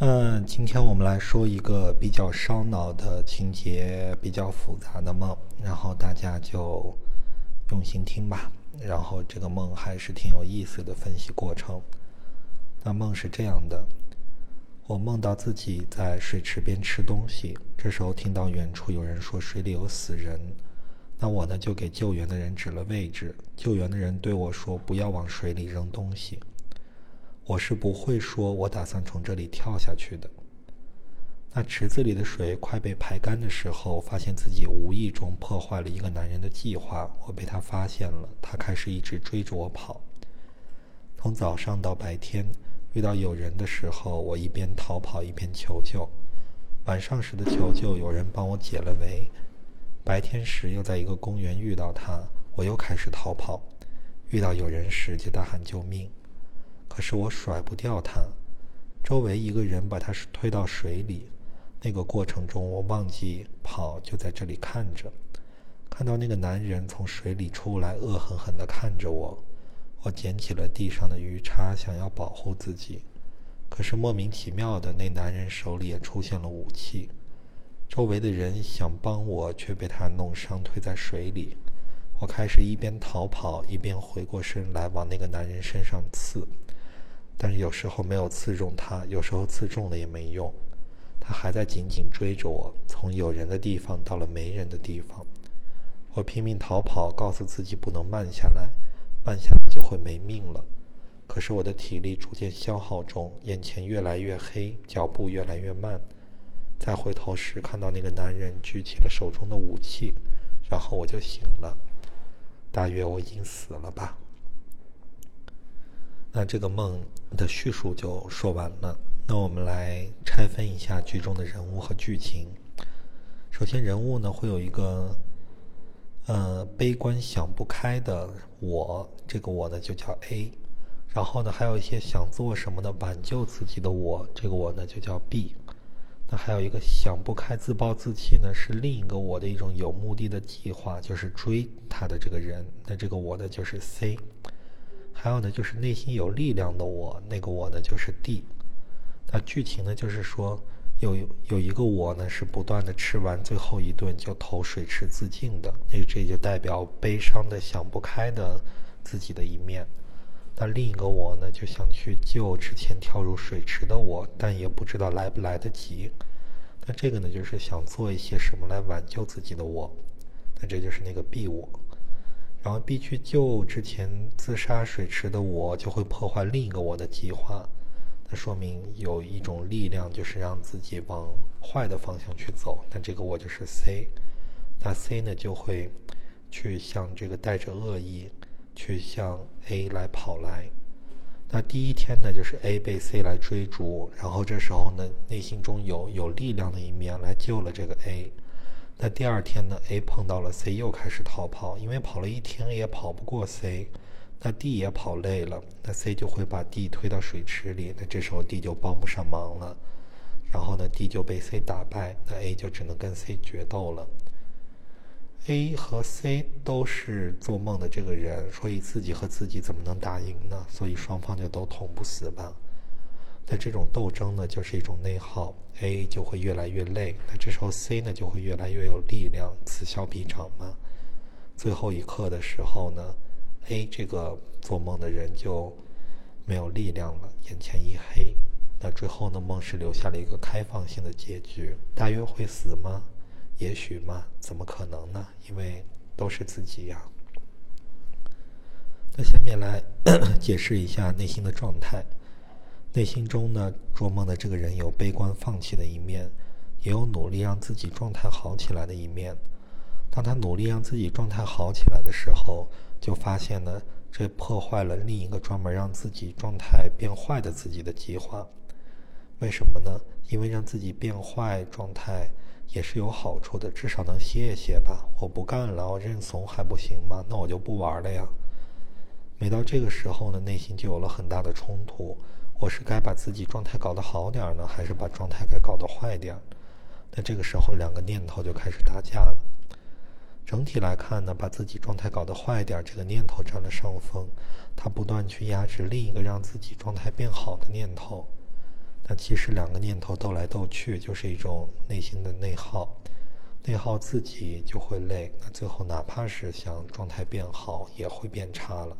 嗯，今天我们来说一个比较烧脑的情节，比较复杂的梦，然后大家就用心听吧。然后这个梦还是挺有意思的分析过程。那梦是这样的：我梦到自己在水池边吃东西，这时候听到远处有人说水里有死人，那我呢就给救援的人指了位置，救援的人对我说不要往水里扔东西。我是不会说，我打算从这里跳下去的。那池子里的水快被排干的时候，发现自己无意中破坏了一个男人的计划。我被他发现了，他开始一直追着我跑。从早上到白天，遇到有人的时候，我一边逃跑一边求救；晚上时的求救，有人帮我解了围；白天时又在一个公园遇到他，我又开始逃跑；遇到有人时就大喊救命。可是我甩不掉他，周围一个人把他推到水里。那个过程中，我忘记跑，就在这里看着，看到那个男人从水里出来，恶狠狠地看着我。我捡起了地上的鱼叉，想要保护自己，可是莫名其妙的，那男人手里也出现了武器。周围的人想帮我，却被他弄伤，推在水里。我开始一边逃跑，一边回过身来往那个男人身上刺。但是有时候没有刺中他，有时候刺中了也没用，他还在紧紧追着我，从有人的地方到了没人的地方。我拼命逃跑，告诉自己不能慢下来，慢下来就会没命了。可是我的体力逐渐消耗中，眼前越来越黑，脚步越来越慢。再回头时，看到那个男人举起了手中的武器，然后我就醒了。大约我已经死了吧。那这个梦的叙述就说完了。那我们来拆分一下剧中的人物和剧情。首先，人物呢会有一个呃悲观想不开的我，这个我呢就叫 A。然后呢，还有一些想做什么的挽救自己的我，这个我呢就叫 B。那还有一个想不开、自暴自弃呢，是另一个我的一种有目的的计划，就是追他的这个人。那这个我呢就是 C。还有呢，就是内心有力量的我，那个我呢就是 D。那剧情呢，就是说有有一个我呢，是不断的吃完最后一顿就投水池自尽的，那这就代表悲伤的想不开的自己的一面。那另一个我呢，就想去救之前跳入水池的我，但也不知道来不来得及。那这个呢，就是想做一些什么来挽救自己的我。那这就是那个 B 我。然后必去救之前自杀水池的我，就会破坏另一个我的计划。那说明有一种力量，就是让自己往坏的方向去走。那这个我就是 C。那 C 呢，就会去向这个带着恶意去向 A 来跑来。那第一天呢，就是 A 被 C 来追逐，然后这时候呢，内心中有有力量的一面来救了这个 A。那第二天呢？A 碰到了 C，又开始逃跑，因为跑了一天也跑不过 C。那 D 也跑累了，那 C 就会把 D 推到水池里。那这时候 D 就帮不上忙了，然后呢，D 就被 C 打败，那 A 就只能跟 C 决斗了。A 和 C 都是做梦的这个人，所以自己和自己怎么能打赢呢？所以双方就都捅不死吧。那这种斗争呢，就是一种内耗，A 就会越来越累，那这时候 C 呢就会越来越有力量，此消彼长嘛。最后一刻的时候呢，A 这个做梦的人就没有力量了，眼前一黑。那最后呢，梦是留下了一个开放性的结局，大约会死吗？也许吗？怎么可能呢？因为都是自己呀。那下面来 解释一下内心的状态。内心中呢，做梦的这个人有悲观放弃的一面，也有努力让自己状态好起来的一面。当他努力让自己状态好起来的时候，就发现呢，这破坏了另一个专门让自己状态变坏的自己的计划。为什么呢？因为让自己变坏状态也是有好处的，至少能歇一歇吧。我不干了，我认怂还不行吗？那我就不玩了呀。每到这个时候呢，内心就有了很大的冲突。我是该把自己状态搞得好点呢，还是把状态给搞得坏点？那这个时候，两个念头就开始打架了。整体来看呢，把自己状态搞得坏点这个念头占了上风，它不断去压制另一个让自己状态变好的念头。那其实两个念头斗来斗去，就是一种内心的内耗，内耗自己就会累，那最后哪怕是想状态变好，也会变差了。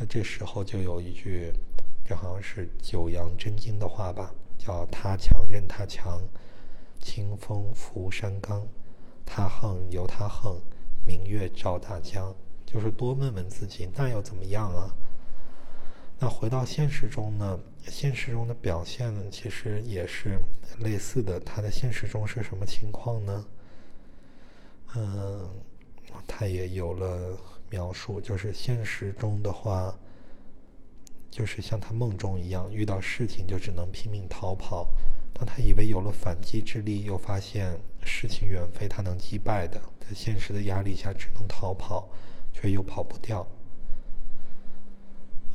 那这时候就有一句，这好像是九阳真经的话吧，叫“他强任他强，清风拂山岗；他横由他横，明月照大江。”就是多问问自己，那又怎么样啊？那回到现实中呢？现实中的表现呢，其实也是类似的。他的现实中是什么情况呢？嗯，他也有了。描述就是现实中的话，就是像他梦中一样，遇到事情就只能拼命逃跑。当他以为有了反击之力，又发现事情远非他能击败的，在现实的压力下只能逃跑，却又跑不掉。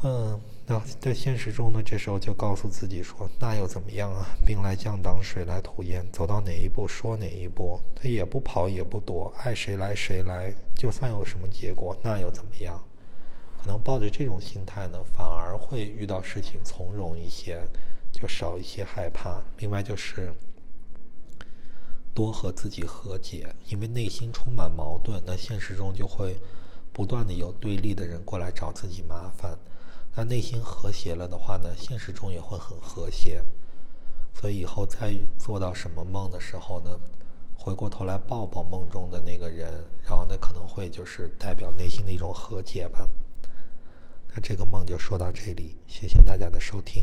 嗯，那在现实中呢？这时候就告诉自己说：“那又怎么样啊？兵来将挡，水来土掩，走到哪一步说哪一步。他也不跑也不躲，爱谁来谁来。就算有什么结果，那又怎么样？可能抱着这种心态呢，反而会遇到事情从容一些，就少一些害怕。另外就是多和自己和解，因为内心充满矛盾，那现实中就会不断的有对立的人过来找自己麻烦。”那内心和谐了的话呢，现实中也会很和谐。所以以后再做到什么梦的时候呢，回过头来抱抱梦中的那个人，然后呢可能会就是代表内心的一种和解吧。那这个梦就说到这里，谢谢大家的收听。